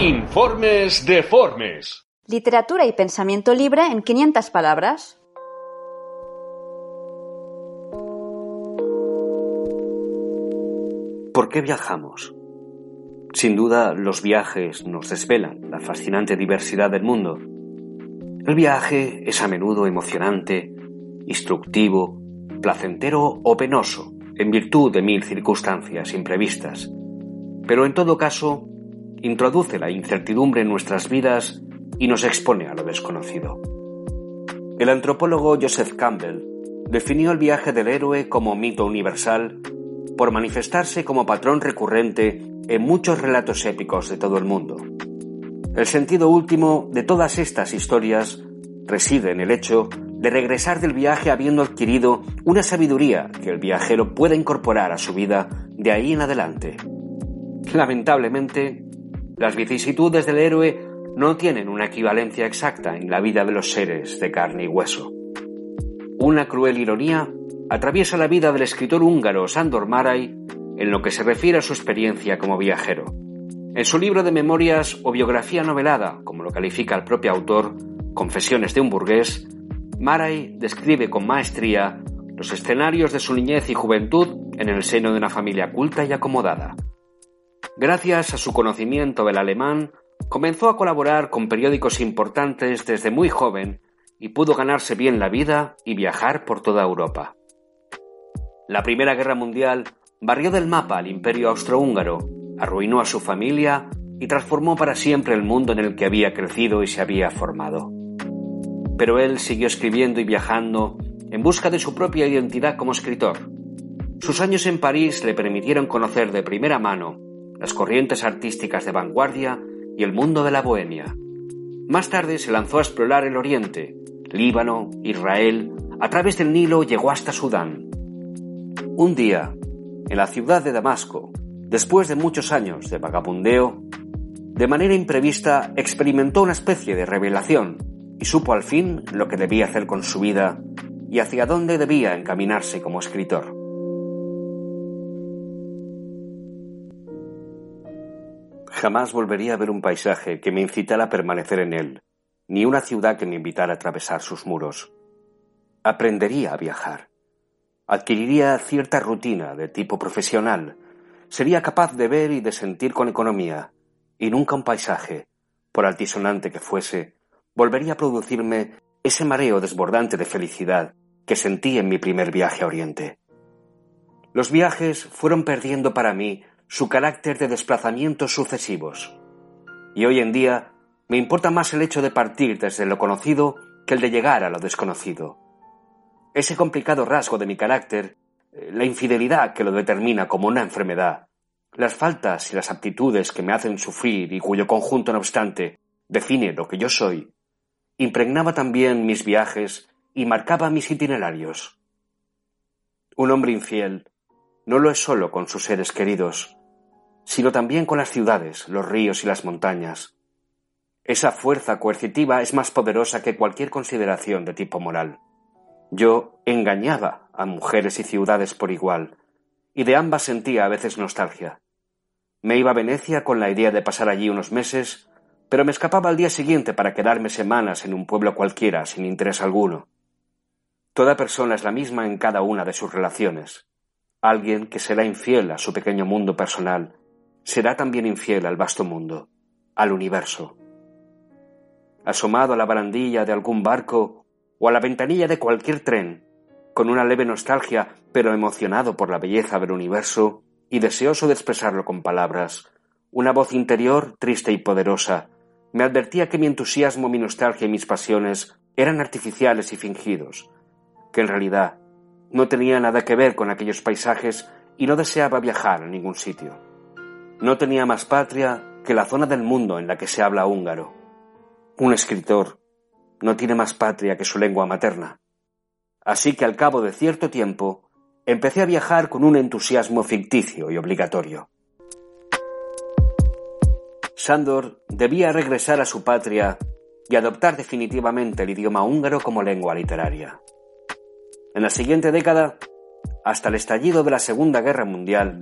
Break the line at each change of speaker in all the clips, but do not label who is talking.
Informes deformes.
Literatura y pensamiento libre en 500 palabras.
¿Por qué viajamos? Sin duda, los viajes nos desvelan la fascinante diversidad del mundo. El viaje es a menudo emocionante, instructivo, placentero o penoso, en virtud de mil circunstancias imprevistas. Pero en todo caso, introduce la incertidumbre en nuestras vidas y nos expone a lo desconocido. El antropólogo Joseph Campbell definió el viaje del héroe como mito universal por manifestarse como patrón recurrente en muchos relatos épicos de todo el mundo. El sentido último de todas estas historias reside en el hecho de regresar del viaje habiendo adquirido una sabiduría que el viajero pueda incorporar a su vida de ahí en adelante. Lamentablemente, las vicisitudes del héroe no tienen una equivalencia exacta en la vida de los seres de carne y hueso. Una cruel ironía atraviesa la vida del escritor húngaro Sándor Márai en lo que se refiere a su experiencia como viajero. En su libro de memorias o biografía novelada, como lo califica el propio autor, Confesiones de un burgués, Márai describe con maestría los escenarios de su niñez y juventud en el seno de una familia culta y acomodada. Gracias a su conocimiento del alemán, comenzó a colaborar con periódicos importantes desde muy joven y pudo ganarse bien la vida y viajar por toda Europa. La Primera Guerra Mundial barrió del mapa al imperio austrohúngaro, arruinó a su familia y transformó para siempre el mundo en el que había crecido y se había formado. Pero él siguió escribiendo y viajando en busca de su propia identidad como escritor. Sus años en París le permitieron conocer de primera mano las corrientes artísticas de vanguardia y el mundo de la bohemia. Más tarde se lanzó a explorar el Oriente, Líbano, Israel, a través del Nilo llegó hasta Sudán. Un día, en la ciudad de Damasco, después de muchos años de vagabundeo, de manera imprevista experimentó una especie de revelación y supo al fin lo que debía hacer con su vida y hacia dónde debía encaminarse como escritor. Jamás volvería a ver un paisaje que me incitara a permanecer en él, ni una ciudad que me invitara a atravesar sus muros. Aprendería a viajar. Adquiriría cierta rutina de tipo profesional. Sería capaz de ver y de sentir con economía, y nunca un paisaje, por altisonante que fuese, volvería a producirme ese mareo desbordante de felicidad que sentí en mi primer viaje a Oriente. Los viajes fueron perdiendo para mí su carácter de desplazamientos sucesivos. Y hoy en día me importa más el hecho de partir desde lo conocido que el de llegar a lo desconocido. Ese complicado rasgo de mi carácter, eh, la infidelidad que lo determina como una enfermedad, las faltas y las aptitudes que me hacen sufrir y cuyo conjunto, no obstante, define lo que yo soy, impregnaba también mis viajes y marcaba mis itinerarios. Un hombre infiel no lo es solo con sus seres queridos, sino también con las ciudades, los ríos y las montañas. Esa fuerza coercitiva es más poderosa que cualquier consideración de tipo moral. Yo engañaba a mujeres y ciudades por igual, y de ambas sentía a veces nostalgia. Me iba a Venecia con la idea de pasar allí unos meses, pero me escapaba al día siguiente para quedarme semanas en un pueblo cualquiera sin interés alguno. Toda persona es la misma en cada una de sus relaciones. Alguien que será infiel a su pequeño mundo personal será también infiel al vasto mundo, al universo. Asomado a la barandilla de algún barco o a la ventanilla de cualquier tren, con una leve nostalgia, pero emocionado por la belleza del universo y deseoso de expresarlo con palabras, una voz interior, triste y poderosa, me advertía que mi entusiasmo, mi nostalgia y mis pasiones eran artificiales y fingidos, que en realidad no tenía nada que ver con aquellos paisajes y no deseaba viajar a ningún sitio. No tenía más patria que la zona del mundo en la que se habla húngaro. Un escritor no tiene más patria que su lengua materna. Así que al cabo de cierto tiempo empecé a viajar con un entusiasmo ficticio y obligatorio. Sándor debía regresar a su patria y adoptar definitivamente el idioma húngaro como lengua literaria. En la siguiente década, hasta el estallido de la Segunda Guerra Mundial,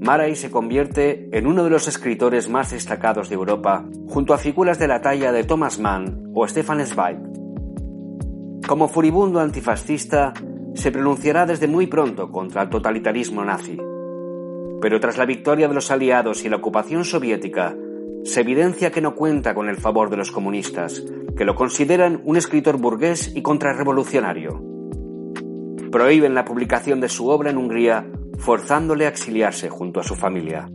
Maray se convierte en uno de los escritores más destacados de Europa, junto a figuras de la talla de Thomas Mann o Stefan Zweig. Como furibundo antifascista, se pronunciará desde muy pronto contra el totalitarismo nazi. Pero tras la victoria de los aliados y la ocupación soviética, se evidencia que no cuenta con el favor de los comunistas, que lo consideran un escritor burgués y contrarrevolucionario. Prohíben la publicación de su obra en Hungría forzándole a exiliarse junto a su familia.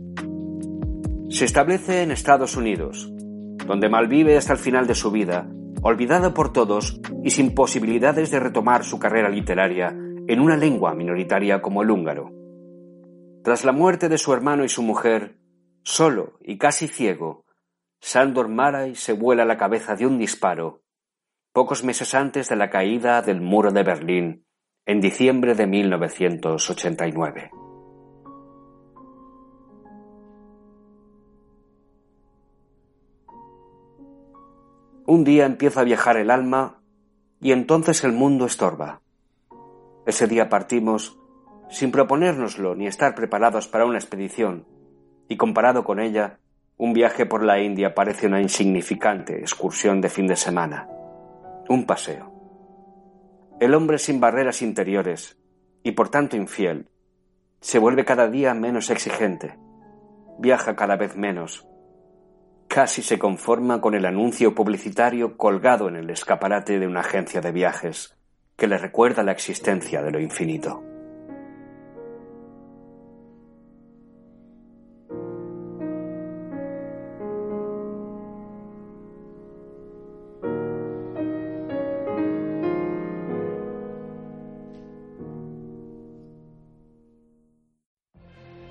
Se establece en Estados Unidos, donde malvive hasta el final de su vida, olvidado por todos y sin posibilidades de retomar su carrera literaria en una lengua minoritaria como el húngaro. Tras la muerte de su hermano y su mujer, solo y casi ciego, Sandor Maray se vuela la cabeza de un disparo, pocos meses antes de la caída del muro de Berlín en diciembre de 1989. Un día empieza a viajar el alma y entonces el mundo estorba. Ese día partimos sin proponérnoslo ni estar preparados para una expedición, y comparado con ella, un viaje por la India parece una insignificante excursión de fin de semana, un paseo. El hombre sin barreras interiores, y por tanto infiel, se vuelve cada día menos exigente, viaja cada vez menos, casi se conforma con el anuncio publicitario colgado en el escaparate de una agencia de viajes, que le recuerda la existencia de lo infinito.